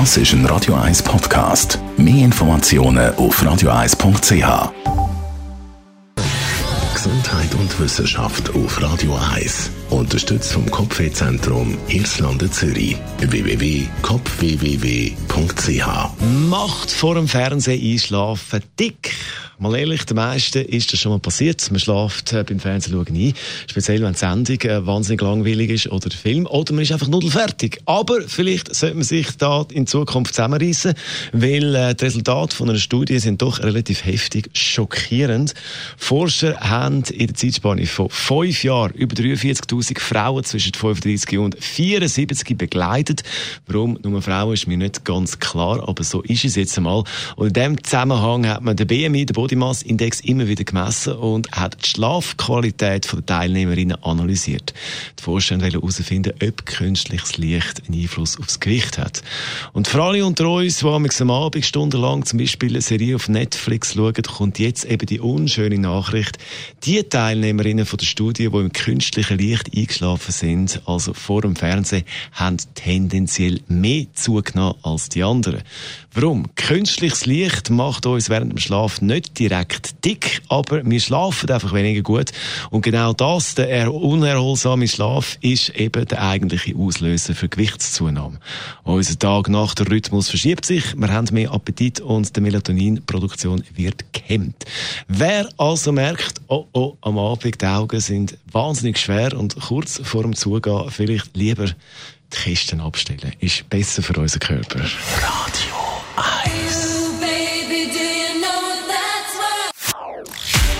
Das ist ein Radio 1 Podcast. Mehr Informationen auf radio1.ch. Gesundheit und Wissenschaft auf Radio 1. Unterstützt vom Kopfwehzentrum Irlande Zürich. www.kopfwww.ch Macht vor dem Fernsehen einschlafen dick. Mal ehrlich, den meisten ist das schon mal passiert. Man schlaft äh, beim Fernsehen ein. Speziell, wenn die Sendung äh, wahnsinnig langweilig ist oder der Film. Oder man ist einfach nudelfertig. Aber vielleicht sollte man sich da in Zukunft zusammenreißen, weil äh, die Resultate von einer Studie sind doch relativ heftig schockierend. Forscher haben in der Zeitspanne von fünf Jahren über 43.000 Frauen zwischen 35 und 74 begleitet. Warum nur Frauen ist mir nicht ganz klar, aber so ist es jetzt einmal. Und in dem Zusammenhang hat man den BMI, den Body Mass Index, immer wieder gemessen und hat die Schlafqualität der Teilnehmerinnen analysiert. Die Forscher wollen herausfinden, ob künstliches Licht einen Einfluss aufs Gewicht hat. Und für alle unter uns, die am Abend stundenlang zum Beispiel eine Serie auf Netflix schauen, kommt jetzt eben die unschöne Nachricht. Die Teilnehmerinnen von der Studie, die im künstlichen Licht eingeschlafen sind, also vor dem Fernsehen, haben tendenziell mehr zugenommen als die anderen. Warum? Künstliches Licht macht uns während dem Schlaf nicht direkt dick, aber wir schlafen einfach weniger gut. Und genau das, der unerholsame Schlaf, ist eben der eigentliche Auslöser für Gewichtszunahme. Unser Tag-Nacht-Rhythmus verschiebt sich, wir haben mehr Appetit und die Melatoninproduktion wird gehemmt. Wer also merkt, oh oh, am Abend die Augen sind wahnsinnig schwer und kurz vor dem Zugehen vielleicht lieber die Kisten abstellen, ist besser für unseren Körper. Radio